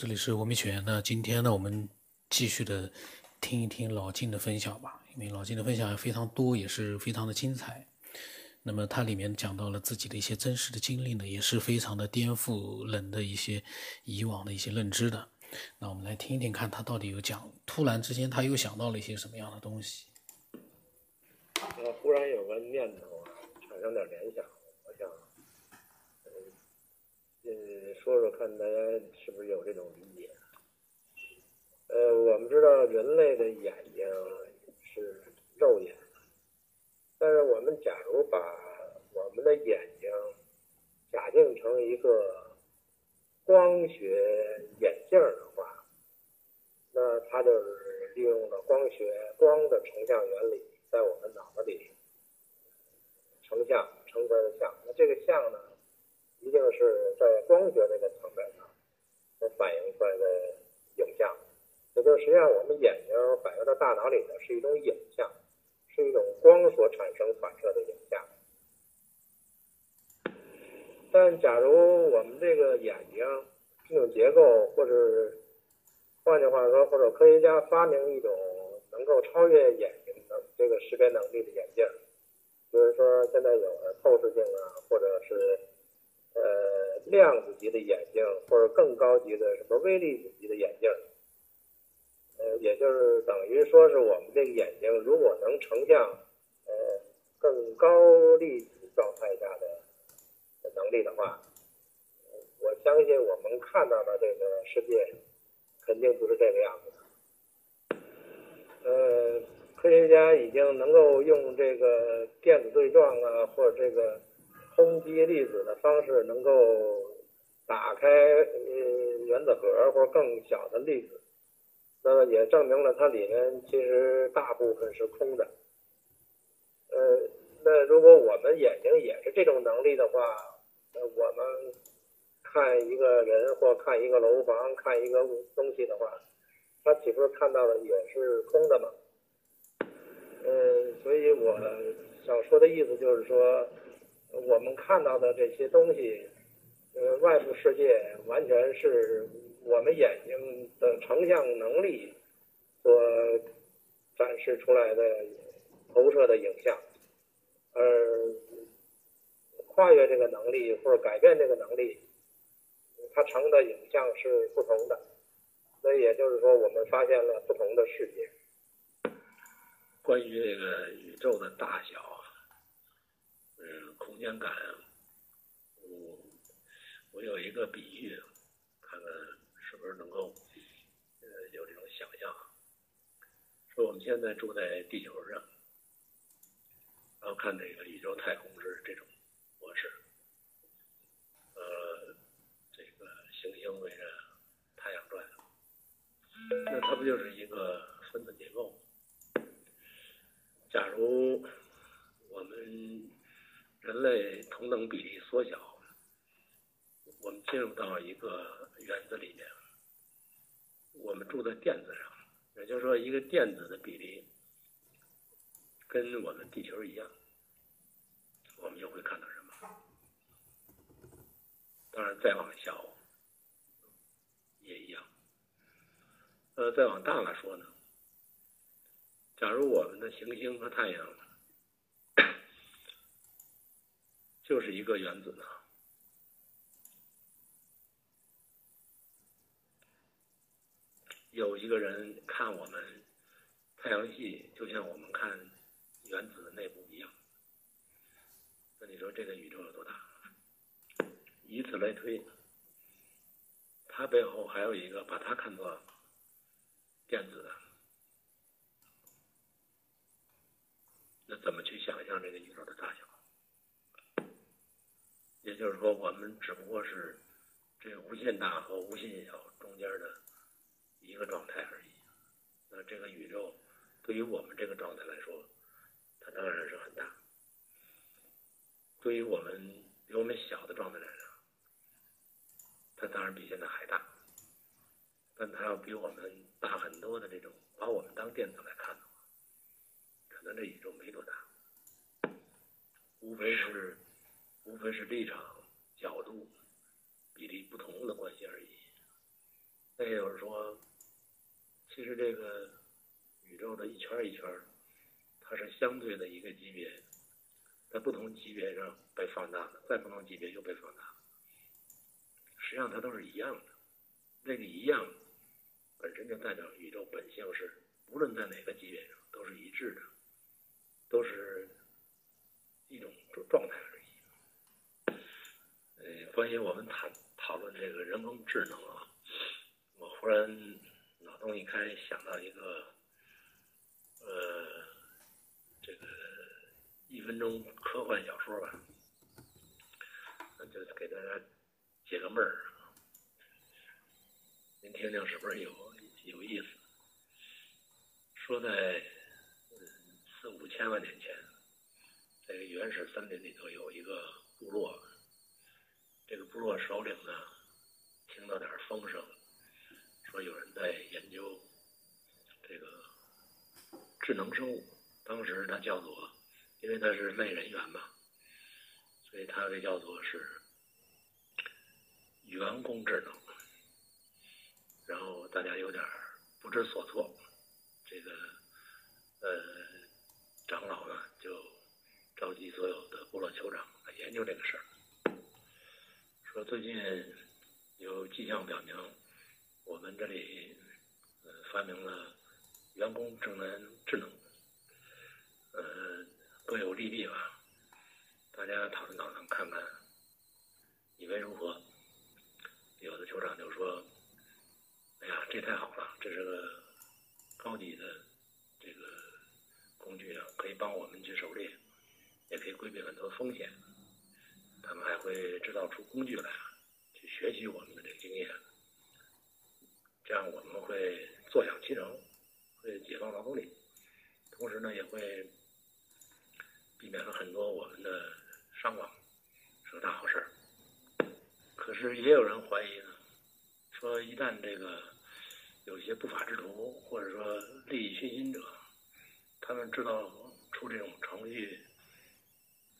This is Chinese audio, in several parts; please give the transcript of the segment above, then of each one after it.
这里是文明学院。那今天呢，我们继续的听一听老金的分享吧，因为老金的分享非常多，也是非常的精彩。那么它里面讲到了自己的一些真实的经历呢，也是非常的颠覆人的一些以往的一些认知的。那我们来听一听，看他到底有讲，突然之间他又想到了一些什么样的东西。呃，忽然有个念头啊，产生点联想，我想，嗯，嗯，说说看大家是不是有这种理解？呃，我们知道人类的眼睛是肉眼，但是我们假如把我们的眼睛假定成一个光学眼镜的话，那它就是利用了光学光的成像原理。在我们脑子里成像成出来的像，那这个像呢，一定是在光学这个层面上所反映出来的影像。也就实际上，我们眼睛反映到大脑里的是一种影像，是一种光所产生反射的影像。但假如我们这个眼睛这种结构，或者换句话说，或者科学家发明一种能够超越眼睛的。这个识别能力的眼镜，比如说现在有了透视镜啊，或者是呃量子级的眼镜，或者更高级的什么微粒子级的眼镜，呃，也就是等于说是我们这个眼睛如果能成像呃更高粒子状态下的能力的话，我相信我们看到的这个世界肯定不是这个样子的，呃。科学家已经能够用这个电子对撞啊，或者这个轰击粒子的方式，能够打开呃原子核或更小的粒子。那么也证明了它里面其实大部分是空的。呃，那如果我们眼睛也是这种能力的话，那我们看一个人或看一个楼房、看一个东西的话，它岂不是看到的也是空的吗？呃，所以我想说的意思就是说，我们看到的这些东西，呃，外部世界完全是我们眼睛的成像能力所展示出来的投射的影像，而跨越这个能力或者改变这个能力，它成的影像是不同的。所以也就是说，我们发现了不同的世界。关于这个宇宙的大小，间感，我我有一个比喻，看看是不是能够呃有这种想象。说我们现在住在地球上，然后看这个宇宙太空是这种模式，呃，这个行星围着太阳转，那它不就是一个分子结构？假如人类同等比例缩小，我们进入到一个原子里面，我们住在电子上，也就是说，一个电子的比例跟我们地球一样，我们就会看到什么？当然，再往小也一样。呃，再往大了说呢？假如我们的行星和太阳就是一个原子呢？有一个人看我们太阳系，就像我们看原子的内部一样。那你说这个宇宙有多大？以此类推，它背后还有一个把它看作电子的。那怎么去想象这个宇宙的大小？也就是说，我们只不过是这无限大和无限小中间的一个状态而已。那这个宇宙对于我们这个状态来说，它当然是很大；对于我们比我们小的状态来说，它当然比现在还大。但它要比我们大很多的这种，把我们当电子来看的话。可能这宇宙没多大，无非是无非是立场、角度、比例不同的关系而已。就是说，其实这个宇宙的一圈一圈，它是相对的一个级别，在不同级别上被放大的，在不同级别又被放大。实际上它都是一样的，那个一样本身就代表宇宙本性是无论在哪个级别上都是一致的，都是一种状态而已。呃，关于我们谈讨论这个人工智能啊，我忽然脑洞一开，想到一个呃，这个一分钟科幻小说吧，那就给大家解个闷儿，您听听是不是有有意思？说在四五千万年前，在原始森林里头有一个部落，这个部落首领呢，听到点风声，说有人在研究这个智能生物，当时他叫做，因为他是类人猿嘛，所以他被叫做是员工智能。然后大家有点不知所措，这个呃长老呢就召集所有的部落酋长来研究这个事儿，说最近有迹象表明，我们这里呃发明了员工智能智能，呃各有利弊吧，大家讨论讨论看看，以为如何？有的酋长就说。哎呀，这太好了！这是个高级的这个工具啊，可以帮我们去狩猎，也可以规避很多风险。他们还会制造出工具来，去学习我们的这个经验。这样我们会坐享其成，会解放劳动力，同时呢，也会避免了很多我们的伤亡，是个大好事儿。可是也有人怀疑呢。说一旦这个有些不法之徒，或者说利益熏心者，他们制造出这种程序，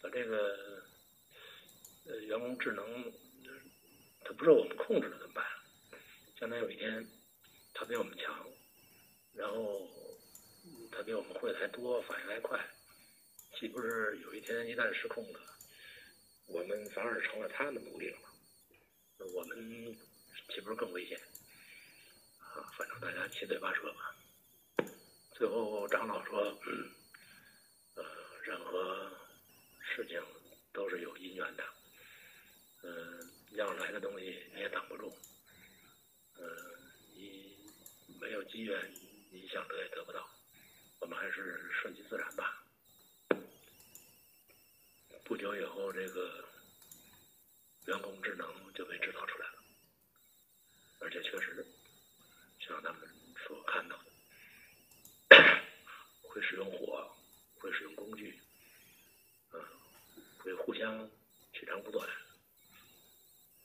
把这个呃人工智能，它不受我们控制了怎么办？将来有一天它比我们强，然后它比我们会的还多，反应还快，岂不是有一天一旦失控了，我们反而成了他的奴隶了吗？我们。岂不是更危险？啊，反正大家七嘴八舌吧。最后长老说：“，呃，任何事情都是有因缘的。要来的东西你也挡不住。嗯，你没有机缘，你想得也得不到。我们还是顺其自然吧。”不久以后，这个人工智能就被制造出来了。而且确实，像他们所看到的，会使用火，会使用工具，嗯，会互相取长补短，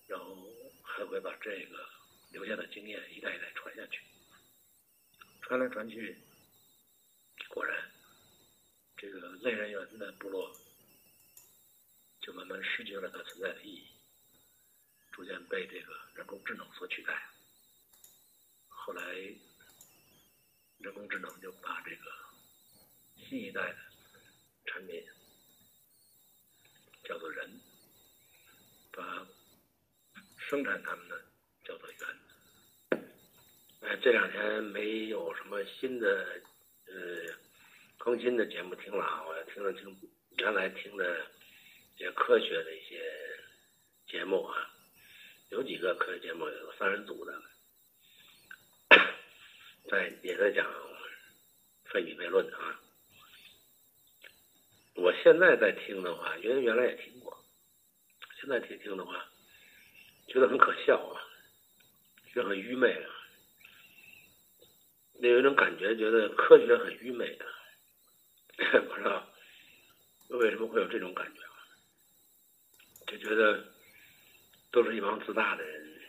然后还会把这个留下的经验一代一代传下去，传来传去，果然，这个类人猿的部落就慢慢失去了它存在的意义。逐渐被这个人工智能所取代。后来，人工智能就把这个新一代的产品叫做人，把生产他们的叫做圆。哎，这两天没有什么新的呃更新的节目听了啊，我听了听原来听的一些科学的一些节目啊。有几个科学节目，有三人组的，在也在讲费米悖论啊。我现在在听的话，原原来也听过，现在听听的话，觉得很可笑啊，就很愚昧啊，那有一种感觉，觉得科学很愚昧啊，不知道为什么会有这种感觉，就觉得。都是一帮自大的人，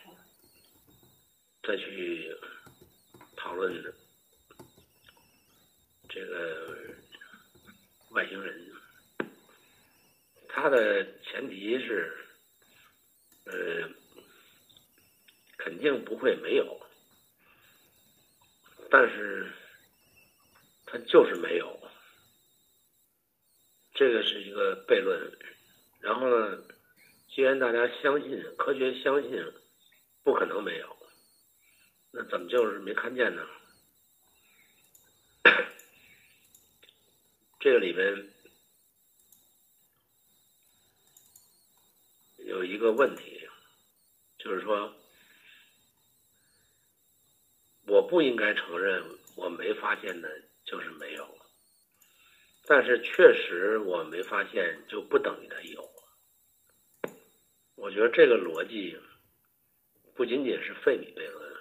再去讨论这个外星人，他的前提是，呃，肯定不会没有，但是它就是没有，这个是一个悖论。然后呢，既然大家相信科学，相信不可能没有，那怎么就是没看见呢？这个里边有一个问题，就是说，我不应该承认我没发现的就是没有，但是确实我没发现就不等于它有。我觉得这个逻辑不仅仅是费米悖论，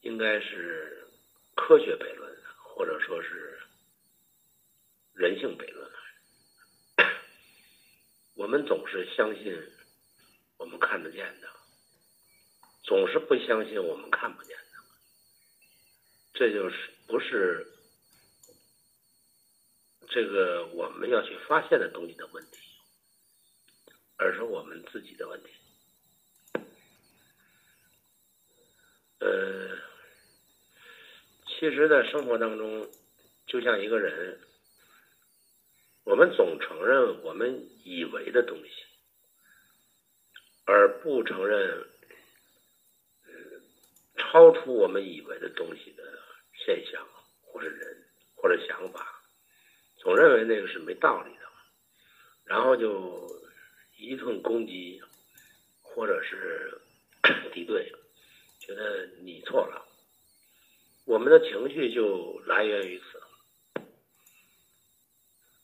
应该是科学悖论，或者说是。人性悖论，我们总是相信我们看得见的，总是不相信我们看不见的。这就是不是这个我们要去发现的东西的问题，而是我们自己的问题。呃，其实，在生活当中，就像一个人。我们总承认我们以为的东西，而不承认超出我们以为的东西的现象，或者人，或者想法，总认为那个是没道理的，然后就一顿攻击，或者是敌对，觉得你错了，我们的情绪就来源于此。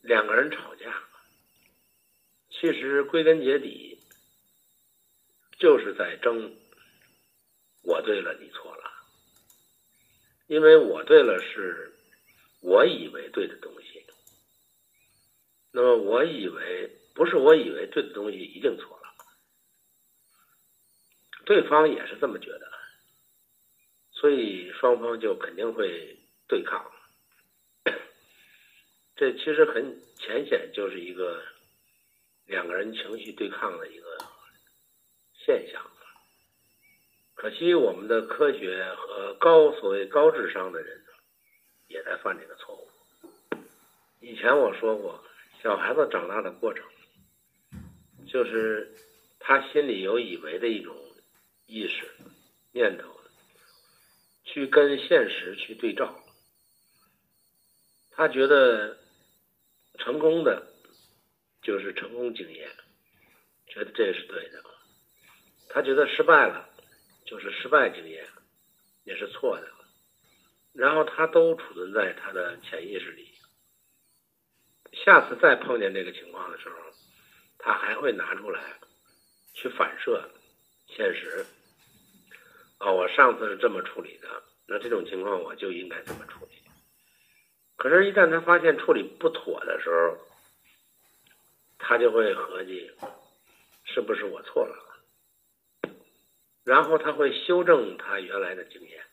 两个人吵架，其实归根结底就是在争我对了，你错了。因为我对了，是我以为对的东西。那么我以为不是我以为对的东西一定错了，对方也是这么觉得，所以双方就肯定会对抗。这其实很浅显，就是一个两个人情绪对抗的一个现象。可惜我们的科学和高所谓高智商的人也在犯这个错误。以前我说过，小孩子长大的过程，就是他心里有以为的一种意识念头，去跟现实去对照，他觉得。成功的，就是成功经验，觉得这是对的。他觉得失败了，就是失败经验，也是错的。然后他都储存在他的潜意识里。下次再碰见这个情况的时候，他还会拿出来去反射现实。哦，我上次是这么处理的，那这种情况我就应该这么处理。可是，一旦他发现处理不妥的时候，他就会合计，是不是我错了？然后他会修正他原来的经验，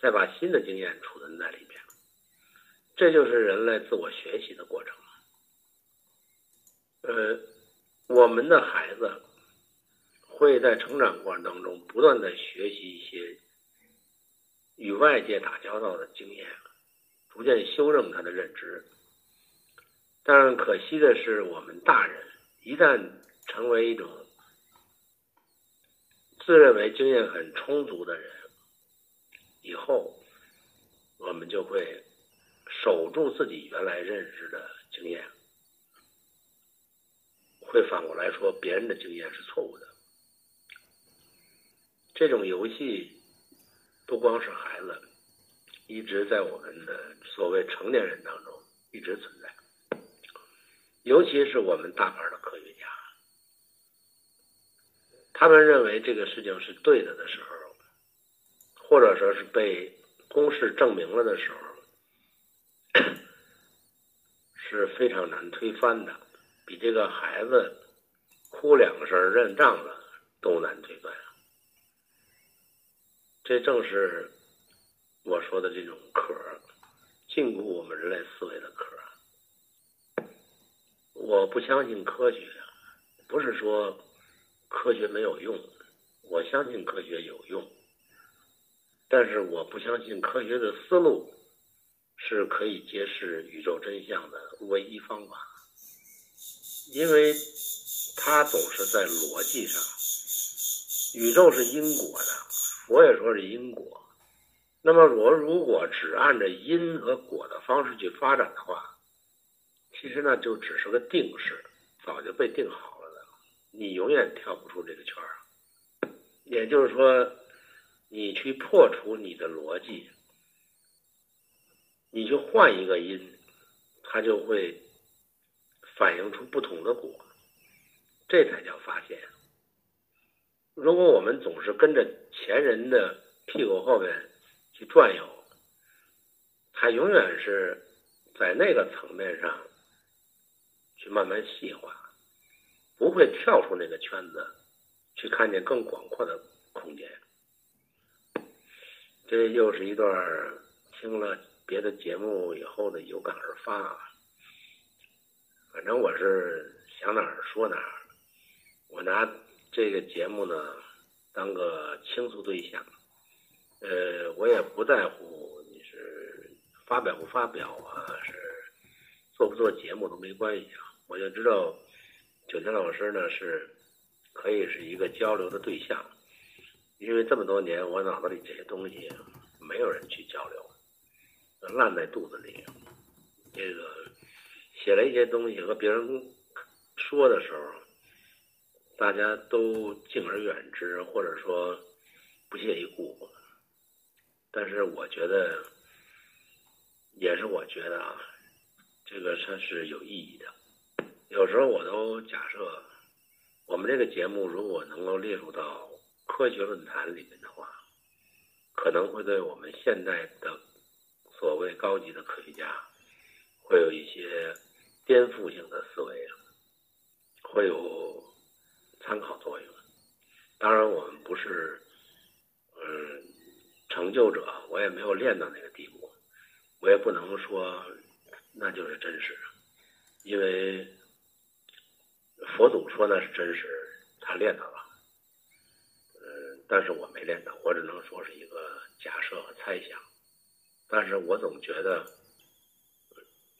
再把新的经验储存在里面。这就是人类自我学习的过程。呃，我们的孩子会在成长过程当中不断的学习一些与外界打交道的经验。逐渐修正他的认知，但是可惜的是，我们大人一旦成为一种自认为经验很充足的人，以后我们就会守住自己原来认识的经验，会反过来说别人的经验是错误的。这种游戏不光是孩子。一直在我们的所谓成年人当中一直存在，尤其是我们大牌的科学家，他们认为这个事情是对的的时候，或者说是被公式证明了的时候，是非常难推翻的，比这个孩子哭两声认账了都难推翻。这正是。我说的这种壳，禁锢我们人类思维的壳。我不相信科学，不是说科学没有用，我相信科学有用。但是我不相信科学的思路是可以揭示宇宙真相的唯一方法，因为它总是在逻辑上。宇宙是因果的，我也说是因果。那么我如果只按照因和果的方式去发展的话，其实那就只是个定式，早就被定好了，你永远跳不出这个圈儿。也就是说，你去破除你的逻辑，你去换一个因，它就会反映出不同的果，这才叫发现。如果我们总是跟着前人的屁股后面去转悠，它永远是在那个层面上。去慢慢细化，不会跳出那个圈子，去看见更广阔的空间。这又是一段听了别的节目以后的有感而发。反正我是想哪儿说哪儿，我拿这个节目呢当个倾诉对象。呃，我也不在乎你是发表不发表啊，是做不做节目都没关系啊。我就知道，九天老师呢是可以是一个交流的对象，因为这么多年我脑子里这些东西没有人去交流，烂在肚子里。这个写了一些东西和别人说的时候，大家都敬而远之，或者说不屑一顾。但是我觉得，也是我觉得啊，这个它是有意义的。有时候我都假设，我们这个节目如果能够列入到科学论坛里面的话，可能会对我们现在的所谓高级的科学家，会有一些颠覆性的思维，会有参考作用。当然，我们不是嗯成就者，我也没有练到那个地步，我也不能说那就是真实，因为。佛祖说那是真实，他练到了，嗯，但是我没练到，我只能说是一个假设和猜想。但是我总觉得，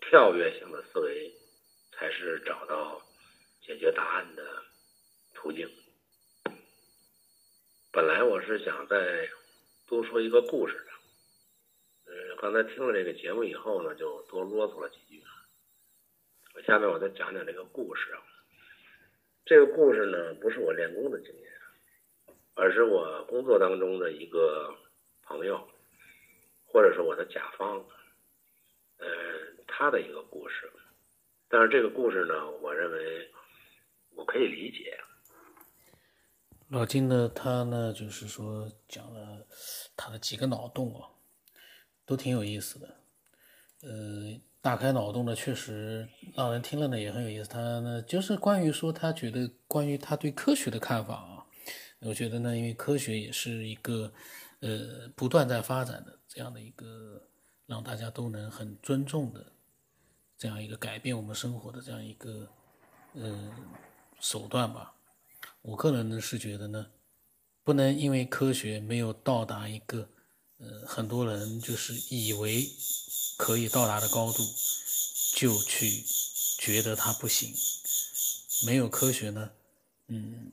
跳跃性的思维才是找到解决答案的途径。本来我是想再多说一个故事的，嗯，刚才听了这个节目以后呢，就多啰嗦了几句。我下面我再讲讲这个故事啊。这个故事呢，不是我练功的经验，而是我工作当中的一个朋友，或者是我的甲方，呃，他的一个故事。但是这个故事呢，我认为我可以理解。老金呢，他呢，就是说讲了他的几个脑洞啊，都挺有意思的，呃。大开脑洞的，确实让人听了呢也很有意思。他呢就是关于说他觉得关于他对科学的看法啊，我觉得呢，因为科学也是一个呃不断在发展的这样的一个让大家都能很尊重的这样一个改变我们生活的这样一个呃手段吧。我个人呢是觉得呢，不能因为科学没有到达一个呃很多人就是以为。可以到达的高度，就去觉得它不行。没有科学呢，嗯，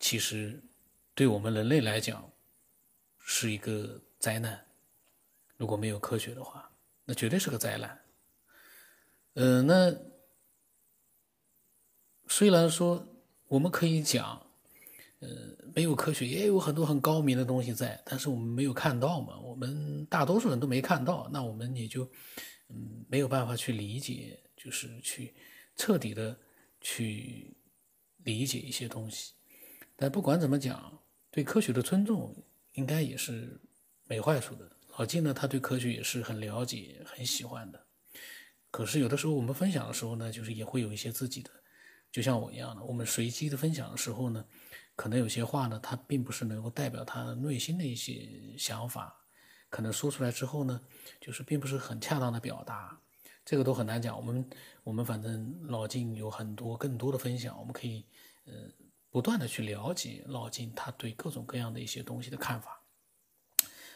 其实对我们人类来讲是一个灾难。如果没有科学的话，那绝对是个灾难。呃，那虽然说我们可以讲，呃，没有科学也有很多很高明的东西在，但是我们没有看到嘛。我们大多数人都没看到，那我们也就嗯没有办法去理解，就是去彻底的去理解一些东西。但不管怎么讲，对科学的尊重应该也是没坏处的。老金呢，他对科学也是很了解、很喜欢的。可是有的时候我们分享的时候呢，就是也会有一些自己的，就像我一样的，我们随机的分享的时候呢。可能有些话呢，他并不是能够代表他内心的一些想法，可能说出来之后呢，就是并不是很恰当的表达，这个都很难讲。我们我们反正老金有很多更多的分享，我们可以呃不断的去了解老金他对各种各样的一些东西的看法。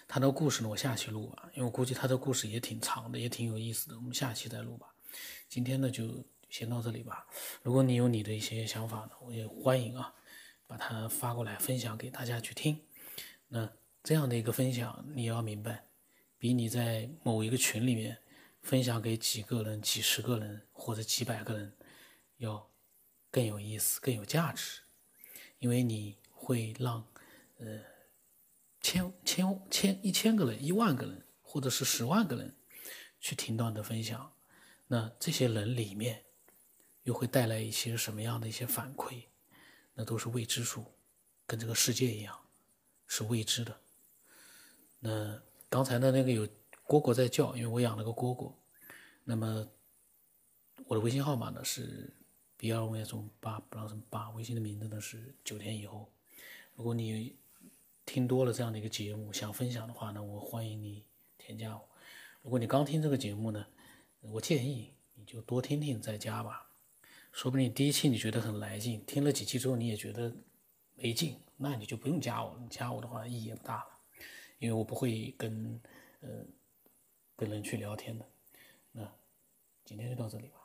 他的故事呢，我下期录吧，因为我估计他的故事也挺长的，也挺有意思的，我们下期再录吧。今天呢，就先到这里吧。如果你有你的一些想法呢，我也欢迎啊，把它发过来分享给大家去听。那这样的一个分享，你要明白，比你在某一个群里面分享给几个人、几十个人或者几百个人要更有意思、更有价值，因为你会让呃。千千千一千个人、一万个人，或者是十万个人，去听到你的分享，那这些人里面又会带来一些什么样的一些反馈？那都是未知数，跟这个世界一样是未知的。那刚才的那个有蝈蝈在叫，因为我养了个蝈蝈。那么我的微信号码呢是 B 二五幺中八不知道什么八，微信的名字呢是九天以后。如果你听多了这样的一个节目，想分享的话呢，我欢迎你添加我。如果你刚听这个节目呢，我建议你就多听听再加吧。说不定第一期你觉得很来劲，听了几期之后你也觉得没劲，那你就不用加我了。加我的话意义也不大了，因为我不会跟呃跟人去聊天的。那今天就到这里吧。